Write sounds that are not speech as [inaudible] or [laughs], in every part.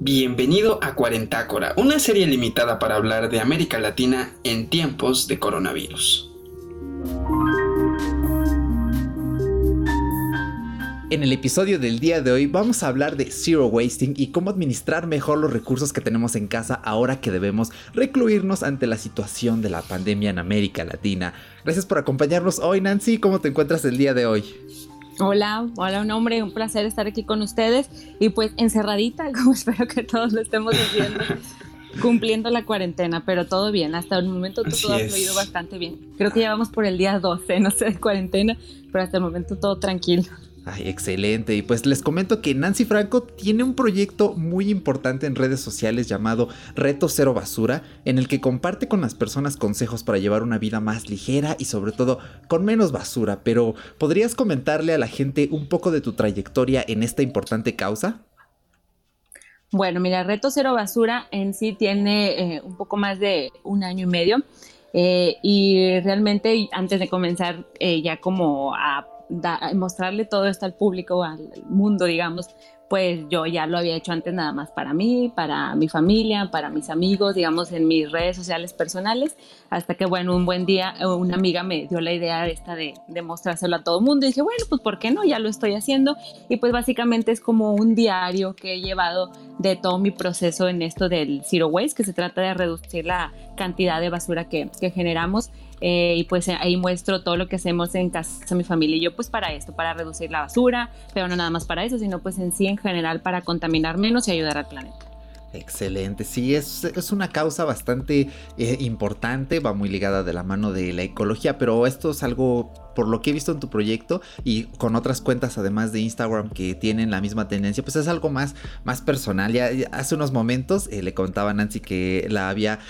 Bienvenido a Cuarentácora, una serie limitada para hablar de América Latina en tiempos de coronavirus. En el episodio del día de hoy vamos a hablar de zero wasting y cómo administrar mejor los recursos que tenemos en casa ahora que debemos recluirnos ante la situación de la pandemia en América Latina. Gracias por acompañarnos hoy Nancy, ¿cómo te encuentras el día de hoy? Hola, hola, un hombre, un placer estar aquí con ustedes y pues encerradita, [laughs] como espero que todos lo estemos haciendo, [laughs] cumpliendo la cuarentena, pero todo bien, hasta el momento todo ha fluido bastante bien. Creo que ya vamos por el día 12, no sé, de cuarentena, pero hasta el momento todo tranquilo. Ay, excelente. Y pues les comento que Nancy Franco tiene un proyecto muy importante en redes sociales llamado Reto Cero Basura, en el que comparte con las personas consejos para llevar una vida más ligera y sobre todo con menos basura. Pero ¿podrías comentarle a la gente un poco de tu trayectoria en esta importante causa? Bueno, mira, Reto Cero Basura en sí tiene eh, un poco más de un año y medio. Eh, y realmente antes de comenzar eh, ya como a mostrarle todo esto al público, al mundo, digamos, pues yo ya lo había hecho antes nada más para mí, para mi familia, para mis amigos, digamos, en mis redes sociales personales, hasta que, bueno, un buen día una amiga me dio la idea esta de, de mostrárselo a todo el mundo y dije, bueno, pues ¿por qué no? Ya lo estoy haciendo y pues básicamente es como un diario que he llevado de todo mi proceso en esto del Zero Waste, que se trata de reducir la cantidad de basura que generamos eh, y pues ahí muestro todo lo que hacemos en casa, mi familia y yo, pues para esto, para reducir la basura, pero no nada más para eso, sino pues en sí en general para contaminar menos y ayudar al planeta. Excelente, sí, es, es una causa bastante eh, importante, va muy ligada de la mano de la ecología, pero esto es algo por lo que he visto en tu proyecto y con otras cuentas además de Instagram que tienen la misma tendencia, pues es algo más, más personal. Ya, hace unos momentos eh, le contaba a Nancy que la había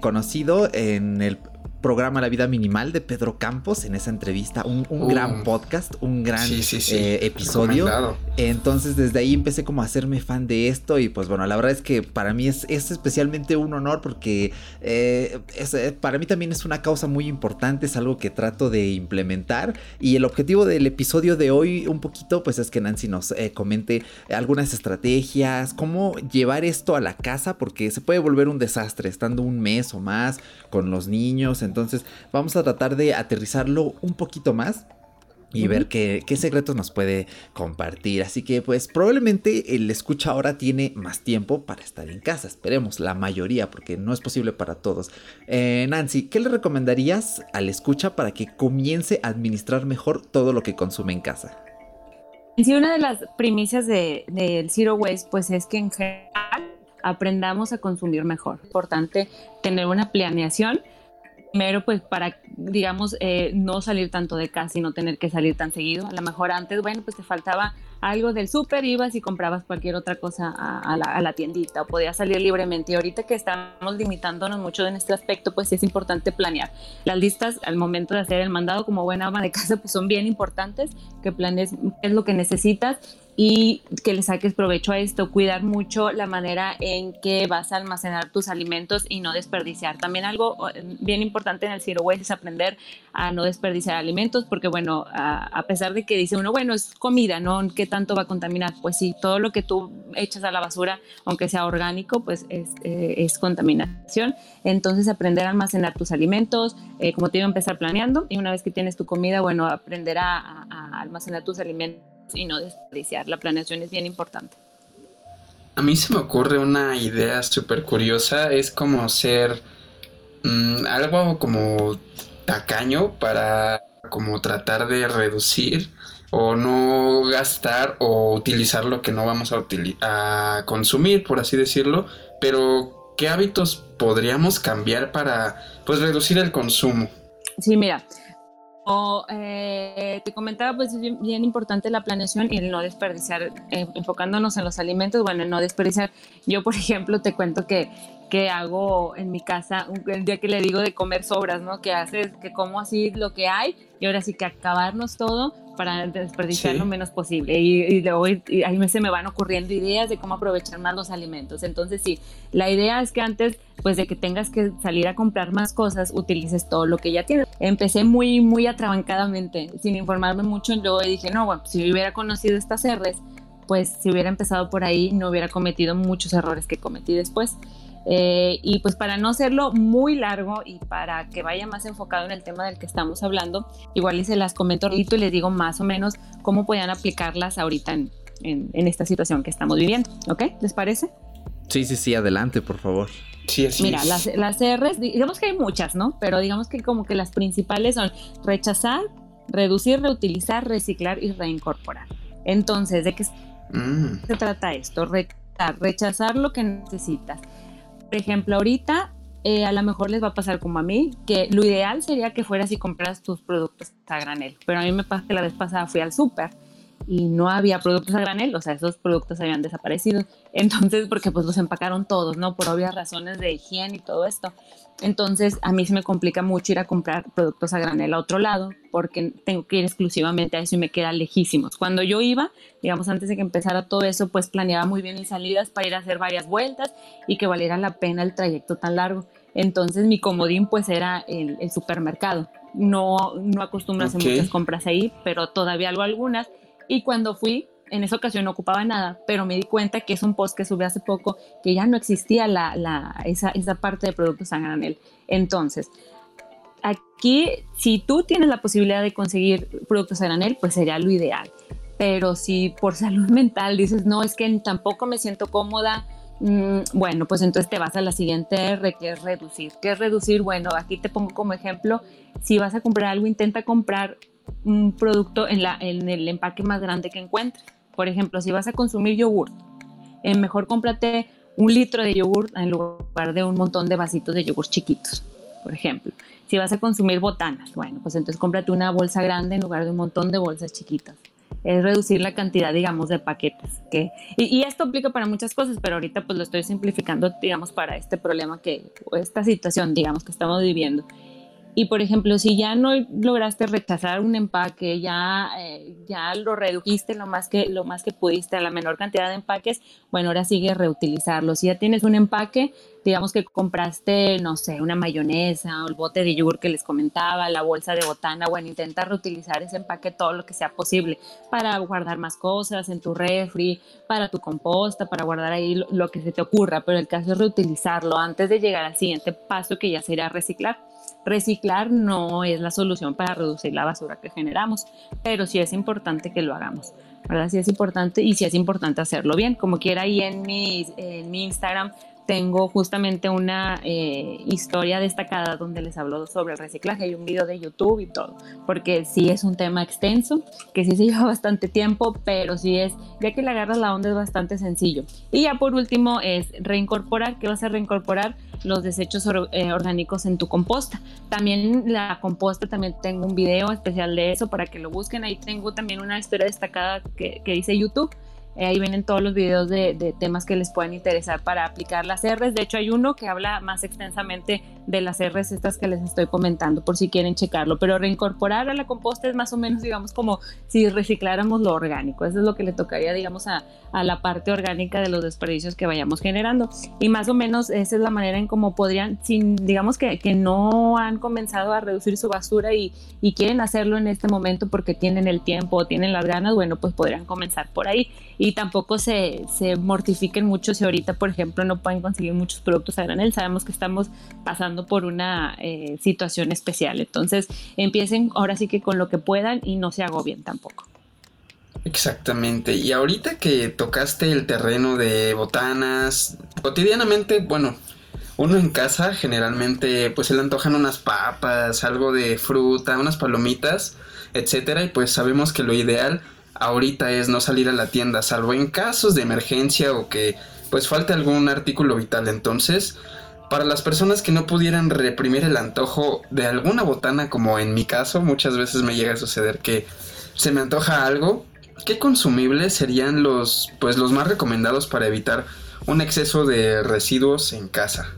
conocido en el programa La Vida Minimal de Pedro Campos en esa entrevista. Un, gran uh. podcast, un gran eh, episodio. Entonces desde ahí empecé como a hacerme fan de esto y pues bueno, la verdad es que para mí es, especialmente un honor porque eh, eh, para mí también es una causa muy importante, es algo que trato de implementar y el objetivo del episodio de hoy un poquito pues es que Nancy nos comente algunas estrategias, cómo llevar esto a la casa porque se puede volver un desastre estando un mes o más con los niños. Entonces vamos a tratar de aterrizarlo un poquito más y ver qué, secretos nos puede compartir. Así que pues probablemente el escucha ahora tiene más tiempo para estar en casa. Esperemos, la mayoría, porque no es posible para todos. Eh, Nancy, ¿qué le recomendarías al escucha para que comience a administrar mejor todo lo que consume en casa? Sí, una de las primicias del de, Zero Waste pues es que en general aprendamos a consumir mejor. Importante tener una planeación primero pues para, digamos, eh, no salir tanto de casa y no tener que salir tan seguido. A lo mejor antes, bueno, pues te faltaba algo del súper, ibas y comprabas cualquier otra cosa a, la, tiendita o podías salir libremente. Y ahorita que estamos limitándonos mucho en este aspecto, pues es importante planear. Las listas al momento de hacer el mandado como buena ama de casa, pues son bien importantes, que planes qué es lo que necesitas y que le saques provecho a esto, cuidar mucho la manera en que vas a almacenar tus alimentos y no desperdiciar. También algo bien importante en el Zero Waste es aprender a no desperdiciar alimentos, porque bueno, a, pesar de que dice uno, bueno, es comida, ¿no? ¿Qué tanto va a contaminar? Pues sí, todo lo que tú echas a la basura, aunque sea orgánico, pues es, eh, contaminación. Entonces aprender a almacenar tus alimentos, eh, como te iba a empezar planeando, y una vez que tienes tu comida, bueno, aprender a almacenar tus alimentos y no desperdiciar. La planeación es bien importante. A mí se me ocurre una idea súper curiosa, es como ser mm, algo como tacaño para como tratar de reducir o no gastar o utilizar lo que no vamos a, a consumir, por así decirlo, pero ¿qué hábitos podríamos cambiar para pues reducir el consumo? Sí, mira, eh, te comentaba, pues es bien, importante la planeación y el no desperdiciar, eh, enfocándonos en los alimentos, bueno, el no desperdiciar. Yo, por ejemplo, te cuento que, que hago en mi casa, el día que le digo de comer sobras, ¿no? Que haces, que como así lo que hay y ahora sí que acabarnos todo, para desperdiciar lo menos posible. Y, luego ahí se me van ocurriendo ideas de cómo aprovechar más los alimentos. Entonces sí, la idea es que antes pues de que tengas que salir a comprar más cosas, utilices todo lo que ya tienes. Empecé muy, muy atrabancadamente, sin informarme mucho. Y luego dije, no, bueno, si hubiera conocido estas R's, pues si hubiera empezado por ahí, no hubiera cometido muchos errores que cometí después. Eh, y pues para no hacerlo muy largo y para que vaya más enfocado en el tema del que estamos hablando, igual y se las comento ahorita y les digo más o menos cómo puedan aplicarlas ahorita en, en, esta situación que estamos viviendo. ¿Ok? ¿Les parece? Sí, sí, sí, adelante, por favor. Sí, así Mira, Las, las R's, digamos que hay muchas, ¿no? Pero digamos que como que las principales son rechazar, reducir, reutilizar, reciclar y reincorporar. Entonces, ¿de qué mm. se trata esto? Rechazar, rechazar lo que necesitas por ejemplo, ahorita eh, a lo mejor les va a pasar como a mí, que lo ideal sería que fueras y compras tus productos a granel, pero a mí me pasa que la vez pasada fui al súper y no había productos a granel, o sea, esos productos habían desaparecido. [laughs] Entonces, porque pues los empacaron todos, ¿no? Por obvias razones de higiene y todo esto. Entonces, a mí se me complica mucho ir a comprar productos a granel a otro lado, porque tengo que ir exclusivamente a eso y me queda lejísimos. Cuando yo iba, digamos, antes de que empezara todo eso, pues planeaba muy bien mis salidas para ir a hacer varias vueltas y que valiera la pena el trayecto tan largo. Entonces, mi comodín pues era el, supermercado. No, no acostumbro a hacer muchas compras ahí, pero todavía hago algunas y cuando fui, en esa ocasión no ocupaba nada, pero me di cuenta que es un post que subí hace poco, que ya no existía la, esa, esa parte de productos a granel. Entonces, aquí, si tú tienes la posibilidad de conseguir productos a granel, pues sería lo ideal. Pero si por [laughs] salud mental dices, no, es que tampoco me siento cómoda, mm, bueno, pues entonces te vas a la siguiente R, que es reducir. ¿Qué es reducir? Bueno, aquí te pongo como ejemplo, si vas a comprar algo, intenta comprar un producto en, la, en el empaque más grande que encuentres. Por ejemplo, si vas a consumir yogur, eh, mejor cómprate un litro de yogur en lugar de un montón de vasitos de yogur chiquitos, por ejemplo. Si vas a consumir botanas, bueno, pues entonces cómprate una bolsa grande en lugar de un montón de bolsas chiquitas. Es reducir la cantidad, digamos, de paquetes. Que, y, y, esto aplica para muchas cosas, pero ahorita pues lo estoy simplificando, digamos, para este problema que, o esta situación, digamos, que estamos viviendo. Y por ejemplo, si ya no lograste rechazar un empaque, ya, eh, ya lo redujiste lo más, que, lo más que pudiste a la menor cantidad de empaques, bueno, ahora sigue reutilizarlo. Si ya tienes un empaque, digamos que compraste, no sé, una mayonesa o el bote de yogur que les comentaba, la bolsa de botana, bueno, intenta reutilizar ese empaque todo lo que sea posible para guardar más cosas en tu refri, para tu composta, para guardar ahí lo, lo que se te ocurra, pero el caso es reutilizarlo antes de llegar al siguiente paso que ya sería reciclar reciclar no es la solución para reducir la basura que generamos, pero sí es importante que lo hagamos. ¿verdad? Sí es importante y sí es importante hacerlo bien. Como quiera, ahí en mi, en mi Instagram tengo justamente una eh, historia destacada donde les hablo sobre el reciclaje. Hay un video de YouTube y todo, porque sí es un tema extenso, que sí se [laughs] lleva bastante tiempo, pero sí es, ya que le agarras la onda es bastante sencillo. Y ya por último es reincorporar, ¿qué vas a reincorporar? Los desechos eh, orgánicos en tu composta. También la composta, también tengo un video especial de eso para que lo busquen. Ahí tengo también una historia destacada que, que dice YouTube eh, ahí vienen todos los videos de, temas que les pueden interesar para aplicar las R's. De hecho, hay uno que habla más extensamente de las R's estas que les estoy comentando, por si quieren checarlo. Pero reincorporar a la composta es más o menos, digamos, como si recicláramos lo orgánico. Eso es lo que le tocaría, digamos, a, la parte orgánica de los desperdicios que vayamos generando. Y más o menos esa es la manera en cómo podrían, sin, digamos que, que no han comenzado a reducir su basura y, y quieren hacerlo en este momento porque tienen el tiempo o tienen las ganas, bueno, pues podrían comenzar por ahí y tampoco se, se, mortifiquen mucho si ahorita, por ejemplo, no pueden conseguir muchos productos a granel. Sabemos que estamos pasando por una eh, situación especial. Entonces, empiecen ahora sí que con lo que puedan y no se agobien tampoco. Exactamente. Y ahorita que tocaste el terreno de botanas, cotidianamente, bueno, uno en casa generalmente pues se le antojan unas papas, algo de fruta, unas palomitas, etcétera, y pues sabemos que lo ideal ahorita es no salir a la tienda, salvo en casos de emergencia o que pues falte algún artículo vital. Entonces, para las personas que no pudieran reprimir el antojo de alguna botana, como en mi caso, muchas veces me llega a suceder que se me antoja algo, ¿qué consumibles serían los pues los más recomendados para evitar un exceso de residuos en casa?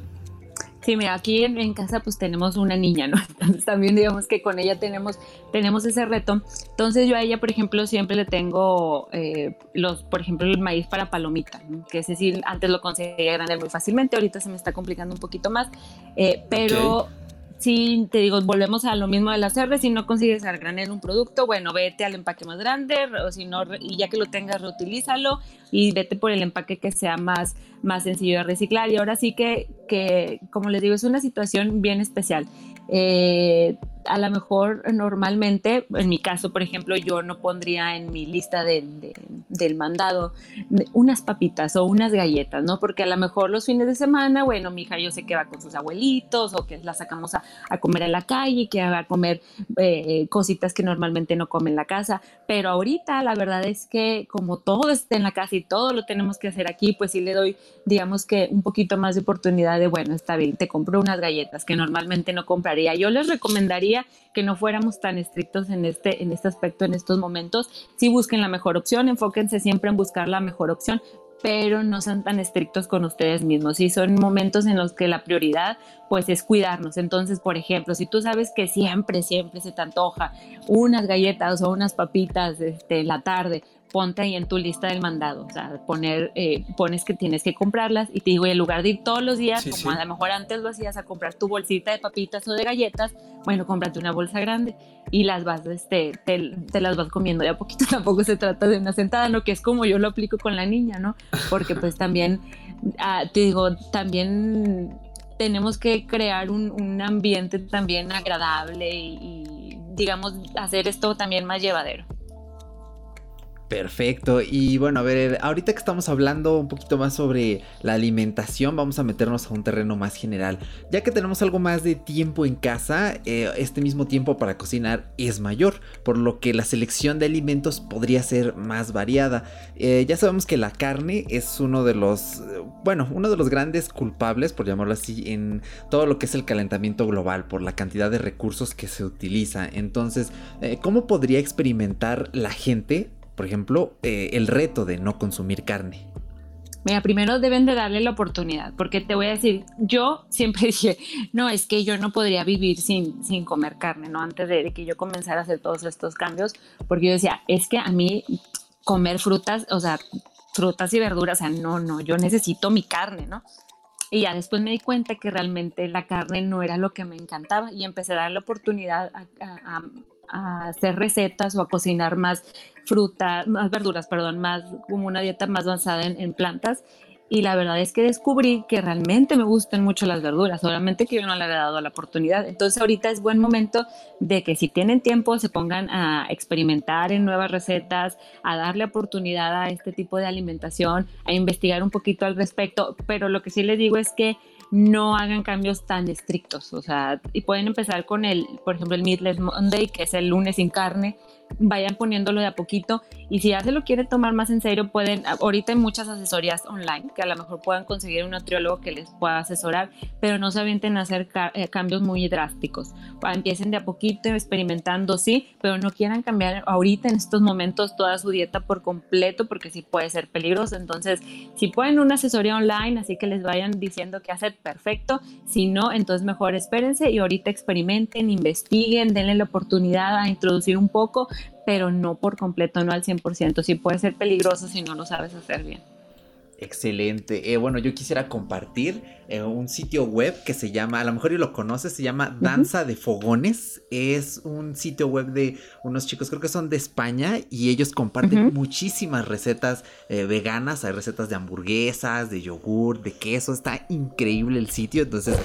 Sí, mira, aquí en, casa pues tenemos una niña, ¿no? [laughs] Entonces también digamos que con ella tenemos, tenemos ese reto. Entonces yo a ella, por ejemplo, siempre le tengo eh, los, por ejemplo, el maíz para palomita, que es decir, antes lo conseguía grande muy fácilmente, ahorita se me está complicando un poquito más, eh, pero si te digo, volvemos a lo mismo de las R, si no consigues al granel un producto, bueno, vete al empaque más grande, o si no, y ya que lo tengas, reutilízalo y vete por el empaque que sea más, más sencillo de reciclar. Y ahora sí que, que, como les digo, es una situación bien especial. Eh, a lo mejor normalmente, en mi caso, por ejemplo, yo no pondría en mi lista del mandado unas papitas o unas galletas, ¿no? Porque a lo mejor los fines de semana, bueno, mi hija yo sé que va con sus abuelitos o que la sacamos a, comer en la calle, que va a comer eh, cositas que normalmente no come en la casa, pero ahorita la verdad es que como todo está en la casa y todo lo tenemos que hacer aquí, pues sí le doy, digamos que un poquito más de oportunidad de, bueno, está bien, te compro unas galletas que normalmente no compraría. Yo les recomendaría que no fuéramos tan estrictos en este, en este aspecto en estos momentos. Sí busquen la mejor opción, siempre en buscar la mejor opción, pero no sean tan estrictos con ustedes mismos. Y son momentos en los que la prioridad pues es cuidarnos. Entonces, por ejemplo, si tú sabes que siempre, siempre se te antoja unas galletas o unas papitas este, en la tarde, ponte ahí en tu lista del mandado, o sea, poner, eh, pones que tienes que comprarlas y te digo, en lugar de ir todos los días, como a lo mejor antes lo hacías a comprar tu bolsita de papitas o de galletas, bueno, cómprate una bolsa grande y las vas, este, te, las vas comiendo de a poquito, [laughs] tampoco se trata de una sentada, ¿no? Que es como yo lo aplico con la niña, ¿no? Porque pues también, ah, te digo, también tenemos que crear un, un ambiente también agradable y digamos, hacer esto también más llevadero. Perfecto. Y bueno, a ver, ahorita que estamos hablando un poquito más sobre la alimentación, vamos a meternos a un terreno más general. Ya que tenemos algo más de tiempo en casa, eh, este mismo tiempo para cocinar es mayor, por lo que la selección de alimentos podría ser más variada. Eh, ya sabemos que la carne es uno de los, bueno, uno de los grandes culpables, por llamarlo así, en todo lo que es el calentamiento global, por la cantidad de recursos que se utiliza. Entonces, eh, ¿cómo podría experimentar la gente? Por ejemplo, eh, el reto de no consumir carne? Mira, primero deben de darle la oportunidad, porque te voy a decir, yo siempre [laughs] dije, no, es que yo no podría vivir sin, sin comer carne, ¿no? Antes de que yo comenzara a hacer todos estos cambios, porque yo decía, es que a mí comer frutas, o sea, frutas y verduras, o sea, no, no, yo necesito mi carne, ¿no? Y ya después me di cuenta que realmente la carne no era lo que me encantaba y empecé a dar la oportunidad hacer recetas o a cocinar más frutas, más verduras, perdón, más como una dieta más avanzada en, plantas. Y la verdad es que descubrí que realmente me gustan mucho las verduras, solamente que yo no le había dado la oportunidad. Entonces ahorita es buen momento de que si tienen tiempo se pongan a experimentar en nuevas recetas, a darle oportunidad a este tipo de alimentación, a investigar un poquito al respecto. Pero lo que sí les digo es que no hagan cambios tan estrictos, o sea, y pueden empezar con el, por ejemplo, el Meatless Monday, que es el lunes sin carne, vayan poniéndolo de a poquito y si ya se lo quiere tomar más en serio pueden ahorita hay muchas asesorías online que a lo mejor puedan conseguir un nutriólogo que les pueda asesorar pero no se avienten a hacer eh, cambios muy drásticos. Empiecen de a poquito experimentando sí pero no quieran cambiar ahorita en estos momentos toda su dieta por completo porque sí puede ser peligroso. Entonces si pueden una asesoría online así que les vayan diciendo que hacer perfecto. Si no entonces mejor espérense y ahorita experimenten investiguen denle la oportunidad a introducir un poco pero no por completo, no al 100%. Sí puede ser peligroso si no lo sabes hacer bien. Excelente. Eh, bueno, yo quisiera compartir eh, un sitio web que se llama, a lo mejor yo lo conoces, se llama Danza de Fogones. Es un sitio web de unos chicos, creo que son de España, y ellos comparten muchísimas recetas eh, veganas. Hay recetas de hamburguesas, de yogur, de queso. Está increíble el sitio. Entonces,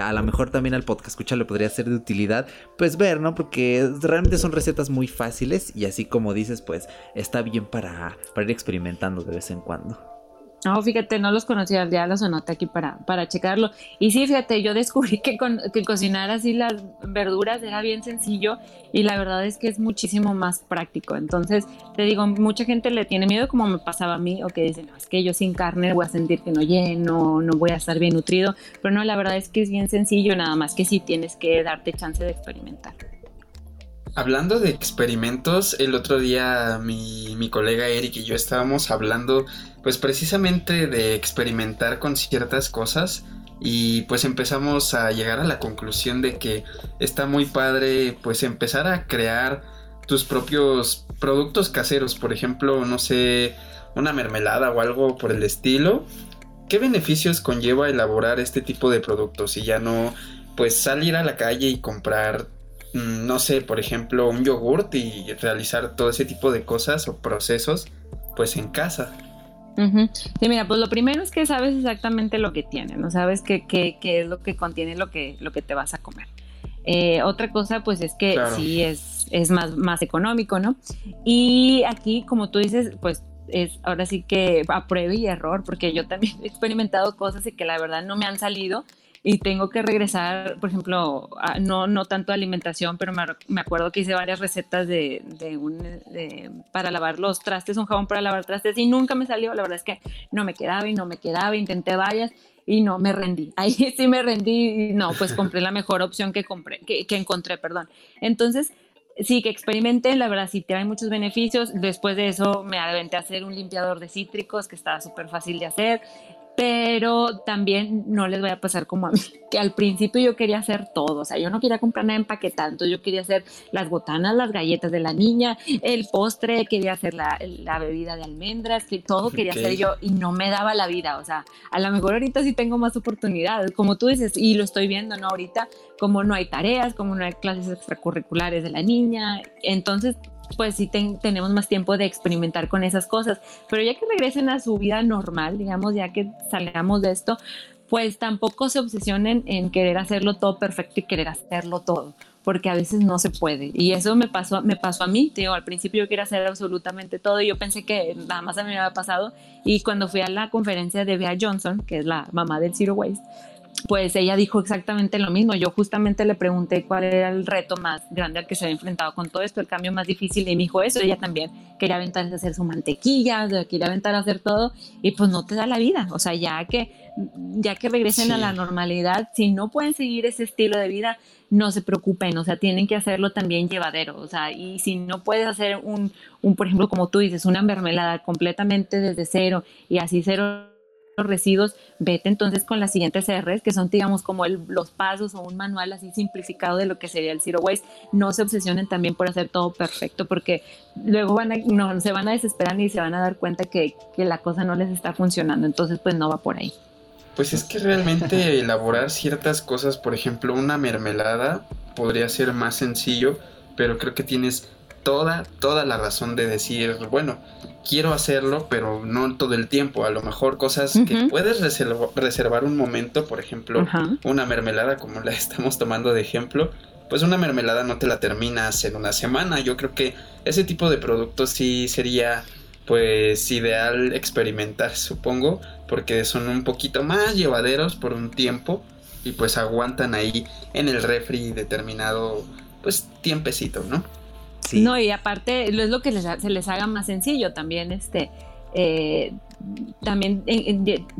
a lo mejor también al podcast escucha le podría ser de utilidad, pues ver, ¿no? Porque realmente son recetas muy fáciles y así como dices, pues está bien para, para ir experimentando de vez en cuando. No, fíjate, no los conocía, ya los anoté aquí para, para checarlo. Y sí, fíjate, yo descubrí que, que cocinar así las verduras era bien sencillo y la verdad es que es muchísimo más práctico. Entonces, te digo, mucha gente le tiene miedo como me pasaba a mí o que dicen, no, es que yo sin carne voy a sentir que no lleno, no voy a estar bien nutrido. Pero no, la verdad es que es bien sencillo, nada más que sí tienes que darte chance de experimentar. Hablando de experimentos, el otro día mi, mi colega Eric y yo estábamos hablando pues precisamente de experimentar con ciertas cosas y pues empezamos a llegar a la conclusión de que está muy padre pues empezar a crear tus propios productos caseros, por ejemplo, no sé, una mermelada o algo por el estilo. ¿Qué beneficios conlleva elaborar este tipo de productos y ya no pues salir a la calle y comprar no sé, por ejemplo, un yogurt y realizar todo ese tipo de cosas o procesos pues en casa? Sí, mira, pues lo primero es que sabes exactamente lo que tiene, no sabes qué, qué, qué es lo que contiene lo que, lo que te vas a comer. Eh, otra cosa, pues es que sí es, es más, más económico, ¿no? Y aquí, como tú dices, pues es ahora sí que a prueba y error, porque yo también [laughs] he experimentado cosas y que la verdad no me han salido y tengo que regresar, por ejemplo, no, no tanto alimentación, pero me, acuerdo que hice varias recetas de, de un, para lavar los trastes, un jabón para lavar trastes y nunca me salió, la verdad es que no me quedaba y no me quedaba, intenté varias y no me rendí. [laughs] Ahí sí me rendí y no, pues compré la mejor opción que compré, que, que encontré, perdón. Entonces, sí que experimenté, la verdad sí trae muchos beneficios. Después de eso me aventé a hacer un limpiador de cítricos que estaba súper fácil de hacer pero también no les voy a pasar como a mí, que al principio yo quería hacer todo, o sea, yo no quería comprar nada empaquetado, entonces yo quería hacer las botanas, las galletas de la niña, el postre, quería hacer la, bebida de almendras, que todo quería hacer yo y no me daba la vida, o sea, a lo mejor ahorita sí tengo más oportunidades, como tú dices, y lo estoy viendo, ¿no? Ahorita, como no hay tareas, como no hay clases extracurriculares de la niña, entonces pues sí tenemos más tiempo de experimentar con esas cosas. Pero ya que regresen a su vida normal, digamos, ya que salgamos de esto, pues tampoco se obsesionen en querer hacerlo todo perfecto y querer hacerlo todo, porque a veces no se puede. Y eso me pasó, me pasó a mí, digo, al principio yo quería hacer absolutamente todo y yo pensé que nada más a mí me había pasado. Y cuando fui a la conferencia de Bea Johnson, que es la mamá del Zero Waste, pues ella dijo exactamente lo mismo. Yo justamente le pregunté cuál era el reto más grande al que se había enfrentado con todo esto, el cambio más difícil, y me dijo eso. Ella también quería aventarse a hacer su mantequilla, quería aventar a hacer todo, y pues no te da la vida. O sea, ya que, ya que regresen a la normalidad, si no pueden seguir ese estilo de vida, no se preocupen, o sea, tienen que hacerlo también llevadero, o sea, y si no puedes hacer un, un por ejemplo, como tú dices, una mermelada completamente desde cero y así cero residuos, vete entonces con las siguientes R's, que son, digamos, como los pasos o un manual así simplificado de lo que sería el Zero Waste. No se obsesionen también por hacer todo perfecto, porque luego van a, no, se van a desesperar y se van a dar cuenta que, que la cosa no les está funcionando. Entonces, pues no va por ahí. Pues es que realmente [laughs] elaborar ciertas cosas, por ejemplo, una mermelada podría ser más sencillo, pero creo que tienes toda, toda la razón de decir, bueno, quiero hacerlo, pero no todo el tiempo. A lo mejor cosas que puedes reservar un momento, por ejemplo, una mermelada como la [laughs] estamos tomando de ejemplo, pues una mermelada no te la terminas en una semana. Yo creo que ese tipo de productos sí sería pues ideal experimentar, supongo, porque son un poquito más llevaderos por un tiempo y pues aguantan ahí en el refri determinado pues tiempecito, ¿no? No, y aparte es lo que se les haga más sencillo también, este, eh, también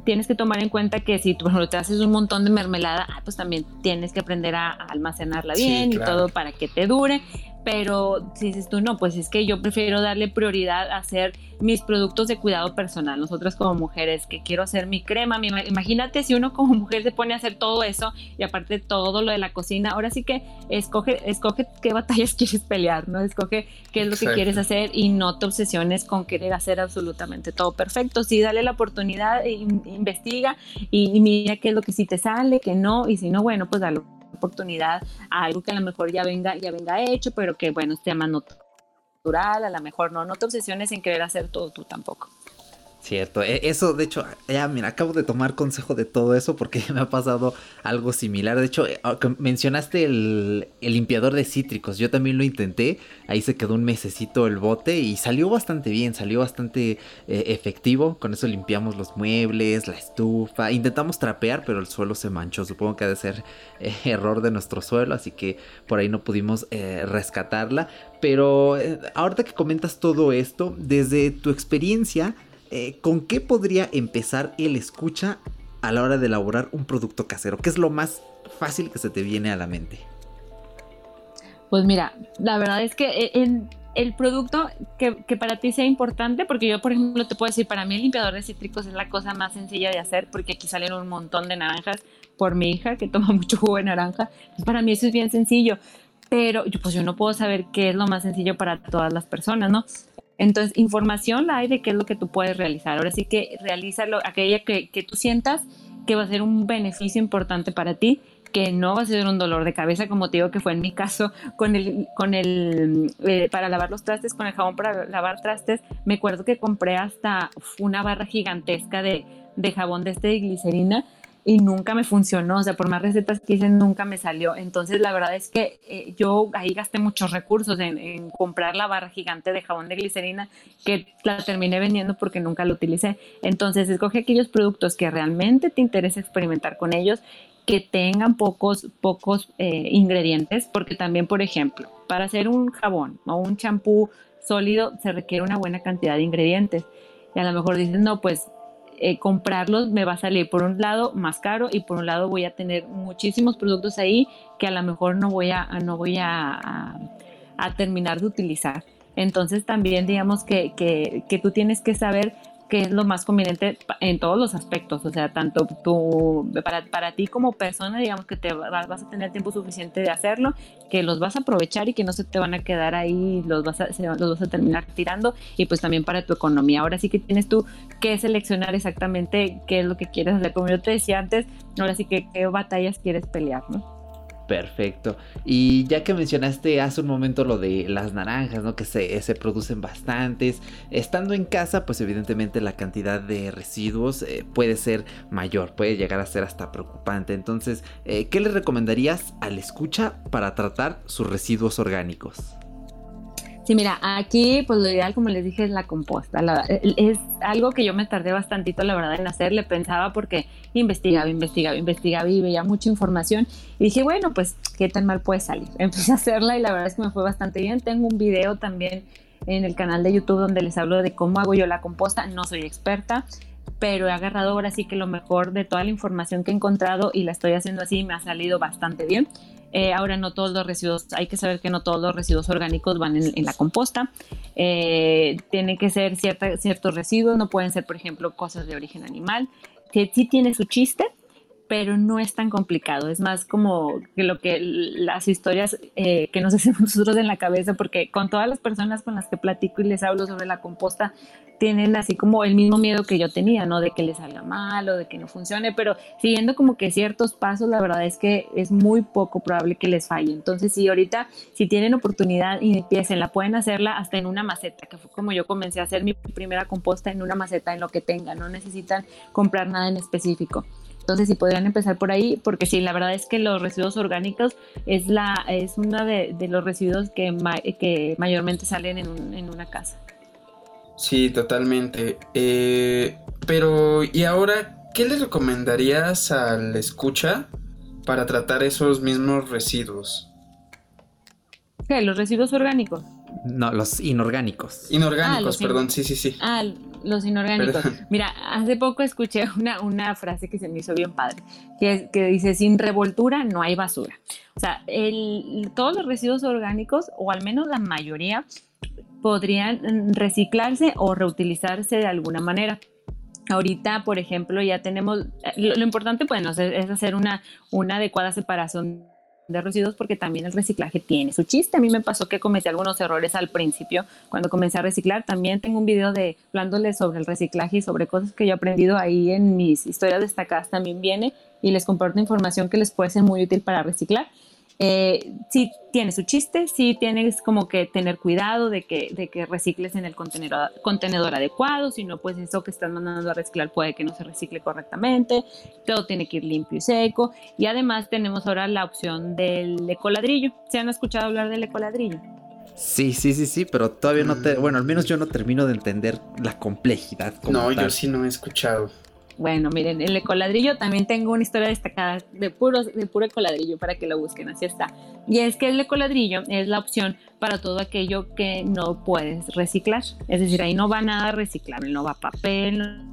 tienes que tomar en cuenta que si tú te haces un montón de mermelada, ah, pues también tienes que aprender a almacenarla bien y todo para que te dure pero si dices tú, no, pues es que yo prefiero darle prioridad a hacer mis productos de cuidado personal. Nosotras como mujeres, que quiero hacer mi crema, imagínate si uno como [laughs] mujer se pone a hacer todo eso y aparte todo lo de la cocina, ahora sí que escoge, escoge qué batallas [laughs] quieres pelear, ¿no? Escoge qué es lo que quieres hacer y no te obsesiones con querer hacer absolutamente todo perfecto. Sí, dale la oportunidad, investiga y, y mira qué es lo que sí te sale, que no, y si no, bueno, pues dale oportunidad a algo que a lo mejor ya venga, ya venga hecho, pero que bueno, esté más natural, a lo mejor no, no te obsesiones en querer hacer todo tú tampoco. Cierto, e, eso de hecho, ya mira, acabo de tomar consejo de todo eso porque [laughs] me ha pasado algo similar. De hecho, eh, mencionaste el, limpiador de cítricos, yo también lo intenté, ahí se quedó un mesecito el bote y salió bastante bien, salió bastante eh, efectivo. Con eso limpiamos los muebles, la estufa, intentamos trapear, pero el suelo se manchó, supongo que ha de ser eh, [laughs] error de nuestro suelo, así que por ahí no pudimos rescatarla. Pero ahorita que comentas todo esto, desde tu experiencia, eh, ¿con qué podría empezar el escucha a la hora de elaborar un producto casero? ¿Qué es lo más fácil que se te viene a la mente? Pues mira, la verdad es que el producto que, para ti sea importante, porque yo, por ejemplo, te puedo decir, para mí el limpiador de cítricos es la cosa más sencilla de hacer, porque aquí salen un montón de naranjas por mi hija, que toma [laughs] mucho jugo de naranja. Para mí eso es bien sencillo, pero pues yo no puedo saber qué es lo más sencillo para todas las personas, ¿no? Entonces, información la hay de qué es lo que tú puedes realizar. Ahora sí que realízalo, aquella que, que tú sientas que va a ser un beneficio importante para ti que no va a ser un dolor de cabeza, como te digo que fue en mi caso con el, con el, eh, para lavar los trastes, con el jabón para lavar trastes, me acuerdo que compré hasta una barra gigantesca de, de jabón de este de glicerina y nunca me funcionó, o sea, por más recetas que hice nunca me salió. Entonces, la verdad es que eh, yo ahí gasté muchos recursos en, comprar la barra gigante de jabón de glicerina que la terminé vendiendo porque nunca la utilicé. Entonces, escoge aquellos productos que realmente te interesa experimentar con ellos que tengan pocos, pocos eh, ingredientes, porque también, por ejemplo, para hacer un jabón o un champú sólido se requiere una buena cantidad de ingredientes. Y a lo mejor dices, no, pues eh, comprarlos me va a salir por un lado más caro y por un lado voy a tener muchísimos productos ahí que a lo mejor no voy a, no voy a, a, terminar de utilizar. Entonces también digamos que, que, que tú tienes que saber que es lo más conveniente en todos los aspectos, o sea, tanto tú, para, para ti como persona, digamos que te vas, a tener tiempo suficiente de hacerlo, que los vas a aprovechar y que no se te van a quedar ahí, los vas a, los vas a terminar tirando, y pues también para tu economía. Ahora sí que tienes tú que seleccionar exactamente qué es lo que quieres hacer, como yo te decía antes, ahora sí que qué batallas quieres pelear, ¿no? Perfecto. Y ya que mencionaste hace un momento lo de las naranjas, ¿no? Que se, se producen bastantes. Estando en casa, pues evidentemente la cantidad de residuos eh, puede ser mayor, puede llegar a ser hasta preocupante. Entonces, eh, ¿qué le recomendarías al escucha para tratar sus residuos orgánicos? Sí, mira, aquí pues lo ideal, como les dije, es la composta. es algo que yo me tardé bastantito, la verdad, en hacer. Le pensaba porque investigaba, investigaba, investigaba y veía mucha información. Y dije, bueno, pues, ¿qué tan mal puede salir? [laughs] Empecé a hacerla y la verdad es que me fue bastante bien. Tengo un video también en el canal de YouTube donde les hablo de cómo hago yo la composta. No soy experta, pero he agarrado ahora sí que lo mejor de toda la información que he encontrado y la estoy haciendo así y me ha salido bastante bien. Eh, ahora no todos los residuos, hay que saber que no todos los residuos orgánicos van en, la composta. Eh, tienen que ser ciertos residuos, no pueden ser, por ejemplo, cosas de origen animal, que sí tiene su chiste, pero no es tan complicado. Es más como lo que las historias eh, que nos [laughs] hacemos nosotros en la cabeza, porque con todas las personas con las que platico y les hablo sobre la composta, tienen así como el mismo miedo que yo tenía, ¿no? De que les salga mal o de que no funcione, pero siguiendo como que ciertos pasos, la verdad es que es muy poco probable que les falle. Entonces, si ahorita, si tienen oportunidad y empiecen, la pueden hacerla hasta en una maceta, que fue como yo comencé a hacer mi primera composta en una maceta, en lo que tengan, no necesitan comprar nada en específico. Entonces, si podrían empezar por ahí, porque sí, la verdad es que los residuos orgánicos es, la, es uno de, los residuos que, que mayormente salen en, una casa. Sí, totalmente. Eh, pero, ¿y ahora qué le recomendarías al escucha para tratar esos mismos residuos? ¿Qué? ¿Los residuos orgánicos? No, los inorgánicos. Inorgánicos, ah, perdón, sí, sí, sí. Ah, los inorgánicos. Mira, hace poco escuché una, una frase que se me hizo bien padre, que, que dice, sin revoltura no hay basura. O sea, el, todos los residuos orgánicos, o al menos la mayoría, podrían reciclarse o reutilizarse de alguna manera. Ahorita, por ejemplo, ya tenemos, lo, importante, bueno, es hacer una, una adecuada separación de residuos porque también el reciclaje tiene su chiste. A mí me pasó que cometí algunos errores al principio cuando comencé a reciclar. También tengo un video de hablándoles sobre el reciclaje y sobre cosas que yo he aprendido ahí en mis historias destacadas también viene y les comparto información que les puede ser muy útil para reciclar eh, sí tiene su chiste, sí tienes como que tener cuidado de que, de que recicles en el contenedor, contenedor adecuado, si no, pues eso que estás mandando a reciclar puede que no se recicle correctamente, todo tiene que ir limpio y seco, y además tenemos ahora la opción del ecoladrillo. ¿Se han escuchado hablar del ecoladrillo? Sí, sí, sí, sí, pero todavía no te, mm. bueno, al menos yo no termino de entender la complejidad. no, yo sí no he escuchado. Bueno, miren, el ecoladrillo también tengo una historia destacada de, puros, de puro ecoladrillo para que lo busquen, así está. Y es que el ecoladrillo es la opción para todo aquello que no puedes reciclar. Es decir, ahí no va nada reciclable, no va papel,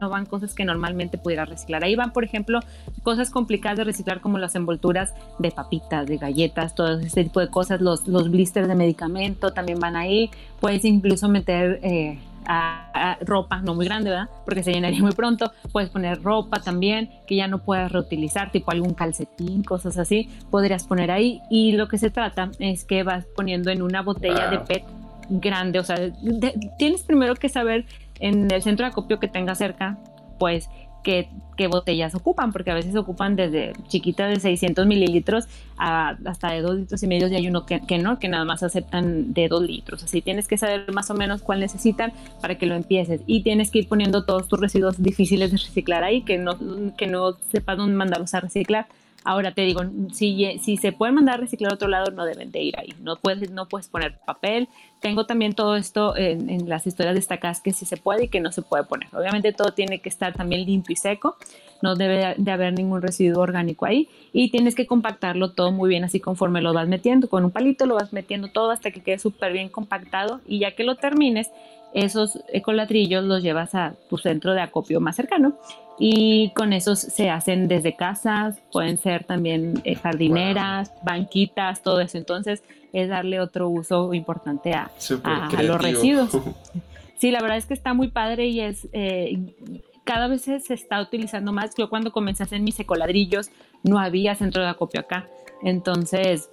no van cosas que normalmente pudieras reciclar. Ahí van, por ejemplo, cosas complicadas de reciclar como las envolturas de papitas, de galletas, todo ese tipo de cosas, los, los blisters de medicamento también van ahí. Puedes incluso meter... Eh, a, ropa, no muy grande, ¿verdad? Porque se llenaría muy pronto. Puedes poner ropa también que ya no puedas reutilizar, tipo algún calcetín, cosas así. Podrías poner ahí. Y lo que se trata es que vas poniendo en una botella de PET grande. O sea, tienes primero que saber en el centro de acopio que tenga cerca, pues qué, botellas ocupan, porque a veces ocupan desde chiquitas de 600 mililitros hasta de 2 litros y medio y hay uno que, no, que nada más aceptan de 2 litros. Así tienes que saber más o menos cuál necesitan para que lo empieces y tienes que ir poniendo todos tus residuos difíciles de reciclar ahí, que no, que no sepas dónde mandarlos a reciclar Ahora te digo, si, se pueden mandar a reciclar a otro lado, no deben de ir ahí. No puedes, no puedes poner papel. Tengo también todo esto en, las historias destacadas que sí se puede y que no se puede poner. Obviamente todo tiene que estar también limpio y seco. No debe de haber ningún residuo orgánico ahí. Y tienes que compactarlo todo muy bien así conforme lo vas metiendo. Con un palito lo vas metiendo todo hasta que quede súper bien compactado. Y ya que lo termines, esos ecolatrillos los llevas a tu centro de acopio más cercano y con esos se hacen desde casas, pueden ser también eh, jardineras, banquitas, todo eso. Entonces es darle otro uso importante a, los residuos. [laughs] Sí, la verdad es que está muy padre y es eh, cada vez se está utilizando más. Yo cuando comencé a hacer mis ecoladrillos no había centro de acopio acá. Entonces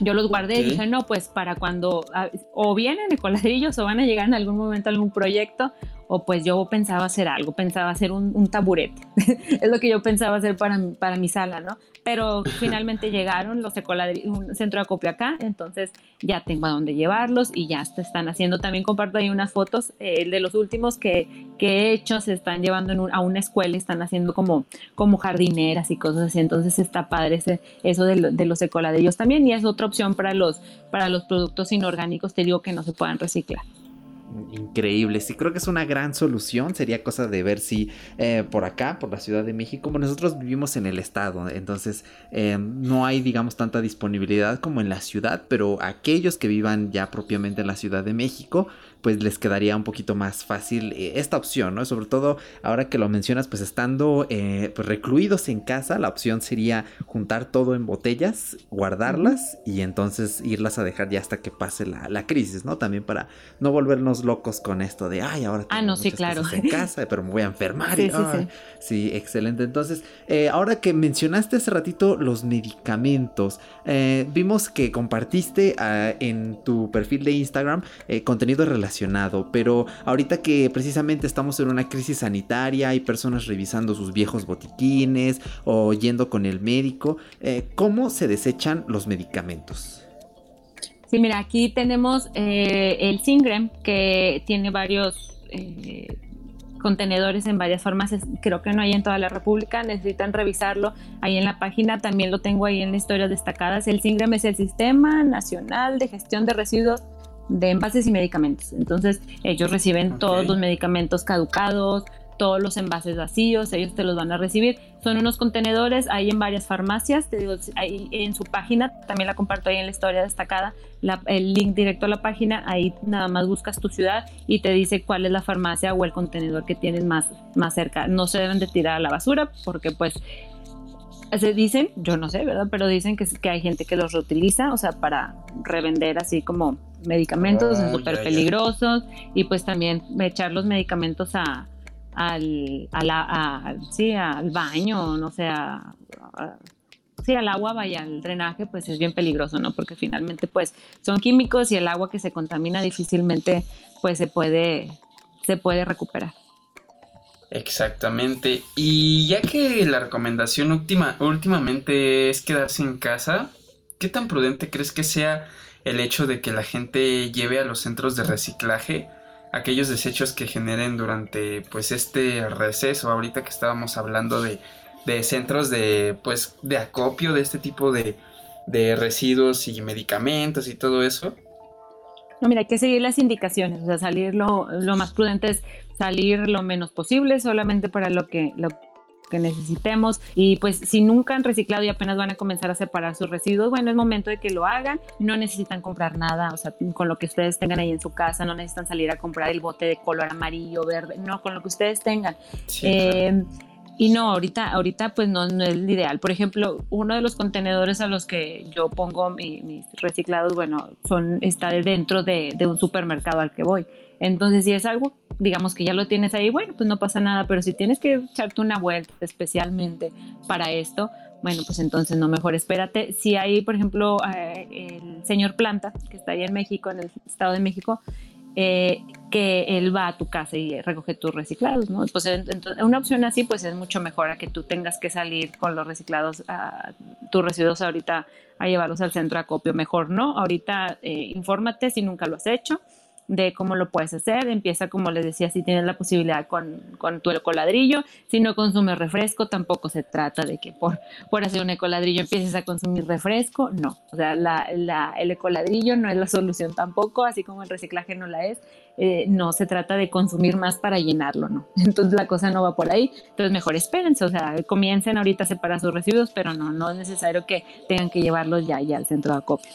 yo los guardé y dije, no, pues para cuando o vienen ecoladrillos o van a llegar en algún momento a algún proyecto o pues yo pensaba hacer algo, pensaba hacer un, taburete, [laughs] es lo que yo pensaba hacer para, para mi sala, ¿no? Pero [laughs] finalmente llegaron los un centro de acopio acá, entonces ya tengo a dónde llevarlos y ya se están haciendo. También comparto ahí unas fotos eh, de los últimos que, que, he hecho, se están llevando a una escuela y están haciendo como, como jardineras y cosas así. Entonces está padre ese, eso de, de los ecoladrillos también y es otra opción para los, para los productos inorgánicos, te digo que no se puedan reciclar increíble. Sí, creo que es una gran solución. Sería cosa de ver si eh, por acá, por la Ciudad de México, como nosotros vivimos en el estado, entonces eh, no hay, digamos, tanta disponibilidad como en la ciudad, pero aquellos que vivan ya propiamente en la Ciudad de México, pues les quedaría un poquito más fácil eh, esta opción, ¿no? Sobre todo ahora que lo mencionas, pues estando eh, pues recluidos en casa, la opción sería juntar todo en botellas, guardarlas y entonces irlas a dejar ya hasta que pase la, crisis, ¿no? También para no volvernos locos con esto de, ay, ahora tengo ah, no, sí, claro. en [laughs] casa, pero me voy a enfermar. Sí, sí, sí. excelente. Entonces, eh, ahora que mencionaste hace ratito los medicamentos, vimos que compartiste ah, en tu perfil de Instagram contenido relacionado pero ahorita que precisamente estamos en una crisis sanitaria, hay personas revisando sus viejos botiquines o yendo con el médico, eh, ¿cómo se desechan los medicamentos? Sí, mira, aquí tenemos eh, el Singrem que tiene varios eh, contenedores en varias farmacias, creo que no hay en toda la República, necesitan revisarlo ahí en la página, también lo tengo ahí en la historia destacadas. El Singrem es el Sistema Nacional de Gestión de Residuos de envases y medicamentos. Entonces ellos reciben todos los medicamentos caducados, todos los envases vacíos, ellos te los van a recibir. Son unos contenedores, hay en varias farmacias, te digo, ahí en su página, también la comparto ahí en la historia destacada, el link directo a la página, ahí nada más buscas tu ciudad y te dice cuál es la farmacia o el contenedor que tienes más, más cerca. No se deben de tirar a la basura porque pues se dicen, yo no sé, ¿verdad? Pero dicen que, que hay gente que los reutiliza, o sea, para revender así como medicamentos, son súper peligrosos, y pues también echar los medicamentos a, al, a sí, al baño, no sé, a, sí, al agua, vaya, al drenaje, pues es bien peligroso, ¿no? Porque finalmente, pues, son químicos y el agua que se contamina difícilmente, pues, se puede, se puede recuperar. Exactamente. Y ya que la recomendación última, últimamente es quedarse en casa, ¿qué tan prudente crees que sea el hecho de que la gente lleve a los centros de reciclaje aquellos desechos que generen durante pues este receso? Ahorita que estábamos hablando de, de centros de pues de acopio de este tipo de, de residuos y medicamentos y todo eso. No, mira, hay que seguir las indicaciones, o sea, salir lo, lo más prudente es salir lo menos posible, solamente para lo que, lo que necesitemos y pues si nunca han reciclado y apenas van a comenzar a separar sus residuos, bueno, es momento de que lo hagan, no necesitan comprar nada, o sea, con lo que ustedes tengan ahí en su casa, no necesitan salir a comprar el bote de color amarillo, verde, no, con lo que ustedes tengan. Eh, y no, ahorita, ahorita pues no, es el ideal. Por ejemplo, uno de los contenedores a los que yo pongo mis reciclados, bueno, son, está dentro de, de un supermercado al que voy. Entonces, si es algo, digamos que ya lo tienes ahí, bueno, pues no pasa nada, pero si tienes que echarte una vuelta especialmente para esto, bueno, pues entonces no, mejor espérate. Si hay, por ejemplo, eh, el señor Planta, que está ahí en México, en el Estado de México, eh, que él va a tu casa y recoge tus reciclados, ¿no? Pues una opción así, pues es mucho mejor a que tú tengas que salir con los reciclados, a, tus residuos ahorita a llevarlos al centro de acopio, mejor no. Ahorita eh, infórmate si nunca lo has hecho de cómo lo puedes hacer. Empieza, como les decía, si tienes la posibilidad con, con tu ecoladrillo. Si no consumes refresco, tampoco se trata de que por, por hacer un ecoladrillo empieces a consumir refresco. No, o sea, la, la, el ecoladrillo no es la solución tampoco, así como el reciclaje no la es. Eh, no se trata de consumir más para llenarlo, ¿no? [laughs] Entonces la cosa no va por ahí. Entonces mejor espérense, o sea, comiencen ahorita a separar sus residuos, pero no, no es necesario que tengan que llevarlos ya, ya al centro de acopio.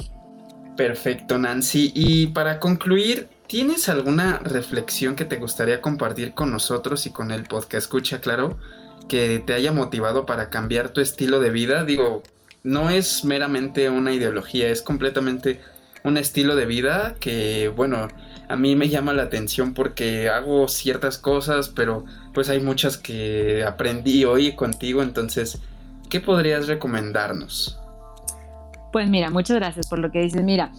Perfecto, Nancy. Y para concluir, ¿Tienes alguna reflexión que te gustaría compartir con nosotros y con el podcast escucha, claro, que te haya motivado para cambiar tu estilo de vida? Digo, no es meramente una ideología, es completamente un estilo de vida que, bueno, a mí me llama la atención porque hago ciertas cosas, pero pues hay muchas que aprendí hoy contigo, entonces, ¿qué podrías recomendarnos? Pues mira, muchas gracias por lo que dices. Mira,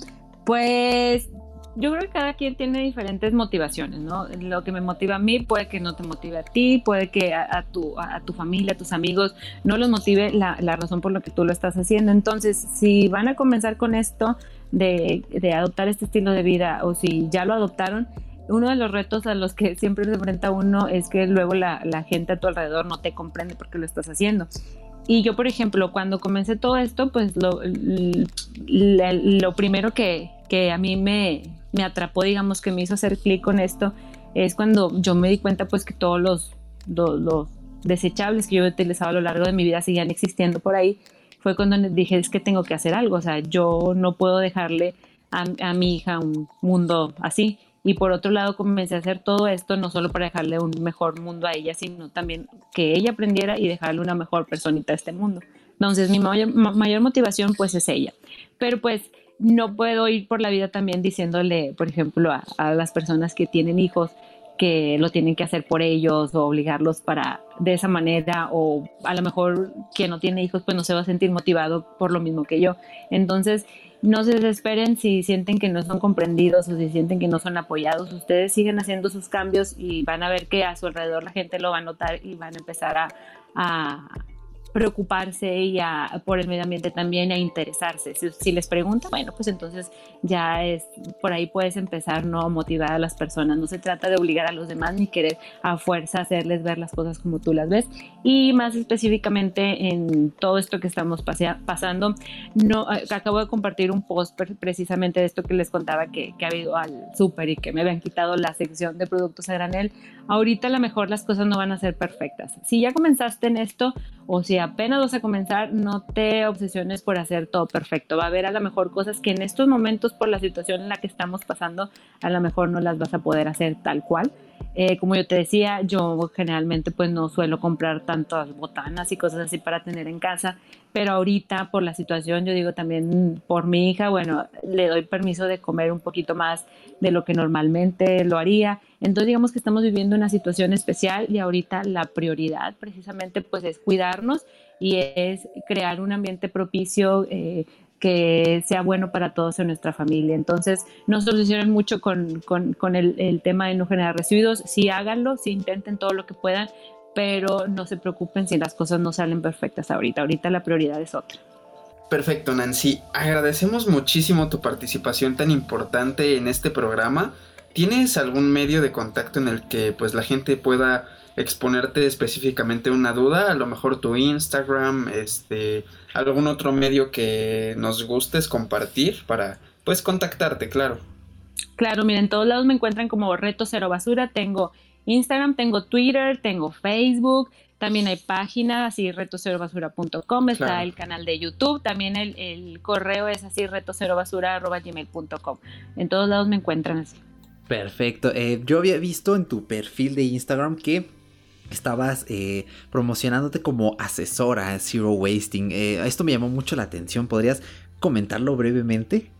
pues yo creo que cada quien tiene diferentes motivaciones, ¿no? Lo que me motiva a mí puede que no te motive a ti, puede que a, tu, a, tu familia, a tus amigos no los motive la, razón por lo que tú lo estás haciendo. Entonces, si van a comenzar con esto de, adoptar este estilo de vida o si ya lo adoptaron, uno de los retos a los que siempre se enfrenta uno es que luego la, gente a tu alrededor no te comprende por qué lo estás haciendo. Y yo, por ejemplo, cuando comencé todo esto, pues lo, lo primero que, que a mí me, me atrapó, digamos, que me hizo hacer clic con esto, es cuando yo me di cuenta pues que todos los, desechables que yo he utilizado a lo largo de mi vida seguían existiendo por ahí, fue cuando dije es que tengo que hacer algo, o sea, yo no puedo dejarle a, a mi hija un mundo así. Y por otro lado comencé a hacer todo esto no solo para dejarle un mejor mundo a ella, sino también que ella aprendiera y dejarle una mejor personita a este mundo. Entonces mi mayor, mayor motivación pues es ella. Pero pues no puedo ir por la vida también diciéndole, por ejemplo, a, las personas que tienen hijos que lo tienen que hacer por ellos o obligarlos para de esa manera o a lo mejor quien no tiene hijos pues no se va a sentir motivado por lo mismo que yo. Entonces, no se desesperen si sienten que no son comprendidos o si sienten que no son apoyados. Ustedes siguen haciendo sus cambios y van a ver que a su alrededor la gente lo va a notar y van a empezar a, preocuparse y por el medio ambiente también a interesarse. Si, les pregunta, bueno, pues entonces ya es, por ahí puedes empezar ¿no? a motivar a las personas. No se trata de obligar a los demás ni querer a fuerza hacerles ver las cosas como tú las ves. Y más específicamente en todo esto que estamos pasando, no, acabo de compartir un post precisamente de esto que les contaba que, que ha habido al súper y que me habían quitado la sección de productos a granel. Ahorita a lo mejor las cosas no van a ser perfectas. Si ya comenzaste en esto o si apenas vas a comenzar, no te obsesiones por hacer todo perfecto. Va a haber a lo mejor cosas que en estos momentos, por la situación en la que estamos pasando, a lo mejor no las vas a poder hacer tal cual. Eh, como yo te decía, yo generalmente pues no suelo comprar tantas botanas y cosas así para tener en casa, pero ahorita por la situación, yo digo también por mi hija, bueno, le doy permiso de comer un poquito más de lo que normalmente lo haría. Entonces digamos que estamos viviendo una situación especial y ahorita la prioridad precisamente pues es cuidarnos y es crear un ambiente propicio eh, que sea bueno para todos en nuestra familia. Entonces, no se obsesionen mucho con, con, el, tema de no generar residuos, sí háganlo, sí intenten todo lo que puedan, pero no se preocupen si las cosas no salen perfectas ahorita. Ahorita la prioridad es otra. Perfecto, Nancy. Agradecemos muchísimo tu participación tan importante en este programa. ¿Tienes algún medio de contacto en el que pues la gente pueda exponerte específicamente una duda? A lo mejor tu Instagram, este, algún otro medio que nos gustes compartir para pues contactarte, claro. Claro, miren, en todos lados me encuentran como Reto Cero Basura. Tengo Instagram, tengo Twitter, tengo Facebook, También hay página, así retocerobasura.com, está el canal de YouTube, también el, correo es así retocerobasura.gmail.com. En todos lados me encuentran así. Perfecto. Eh, yo había visto en tu perfil de Instagram que estabas eh, promocionándote como asesora Zero Wasting. Eh, esto me llamó mucho la atención. ¿Podrías comentarlo brevemente?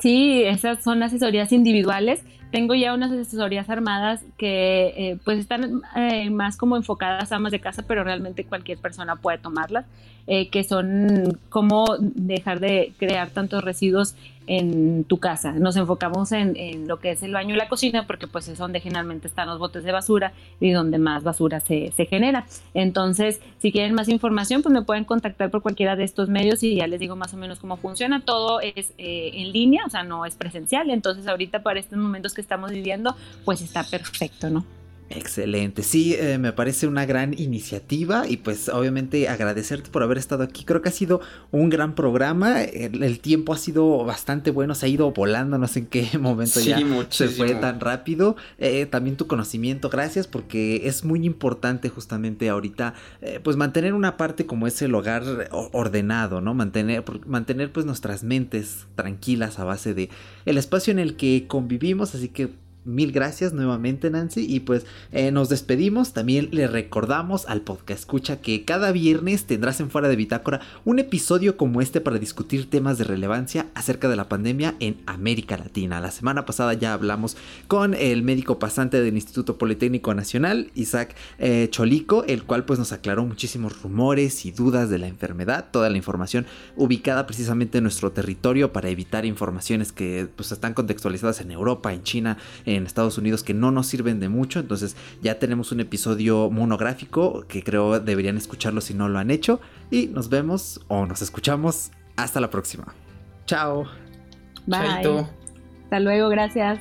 Sí, esas son asesorías individuales. Tengo ya unas asesorías armadas que eh, pues están eh, más como enfocadas a amas de casa, pero realmente cualquier persona puede tomarlas, eh, que son cómo dejar de crear tantos residuos en tu casa. Nos enfocamos en, lo que es el baño y la cocina porque pues es donde generalmente están los botes de basura y donde más basura se, genera. Entonces, si quieren más información, pues me pueden contactar por cualquiera de estos medios y ya les digo más o menos cómo funciona. Todo es eh, en línea, o sea, no es presencial. Entonces, ahorita para estos momentos que estamos viviendo, pues está perfecto, ¿no? Excelente, sí, eh, me parece una gran iniciativa y pues obviamente agradecerte por haber estado aquí. Creo que ha sido un gran programa, el, tiempo ha sido bastante bueno, se ha ido volando, no sé en qué [laughs] momento ya se fue tan rápido. Eh, también tu conocimiento, gracias porque es muy importante justamente ahorita eh, pues mantener una parte como es el hogar ordenado, ¿no? Mantener, mantener pues nuestras mentes tranquilas a base de el espacio en el que convivimos, así que Mil gracias nuevamente Nancy y pues eh, nos despedimos. También le recordamos al podcast escucha que cada viernes tendrás en Fuera de Bitácora un episodio como este para discutir temas de relevancia acerca de la pandemia en América Latina. La semana pasada ya hablamos con el médico pasante del Instituto Politécnico Nacional, Isaac eh, Cholico, el cual pues nos aclaró muchísimos rumores y dudas de la enfermedad, toda la información ubicada precisamente en nuestro territorio para evitar informaciones que pues están contextualizadas en Europa, en China, Estados Unidos que no nos sirven de mucho. Entonces ya tenemos un episodio monográfico que creo deberían escucharlo si no lo han hecho. Y nos vemos o nos escuchamos hasta la próxima. Chao. Bye. Hasta luego, gracias.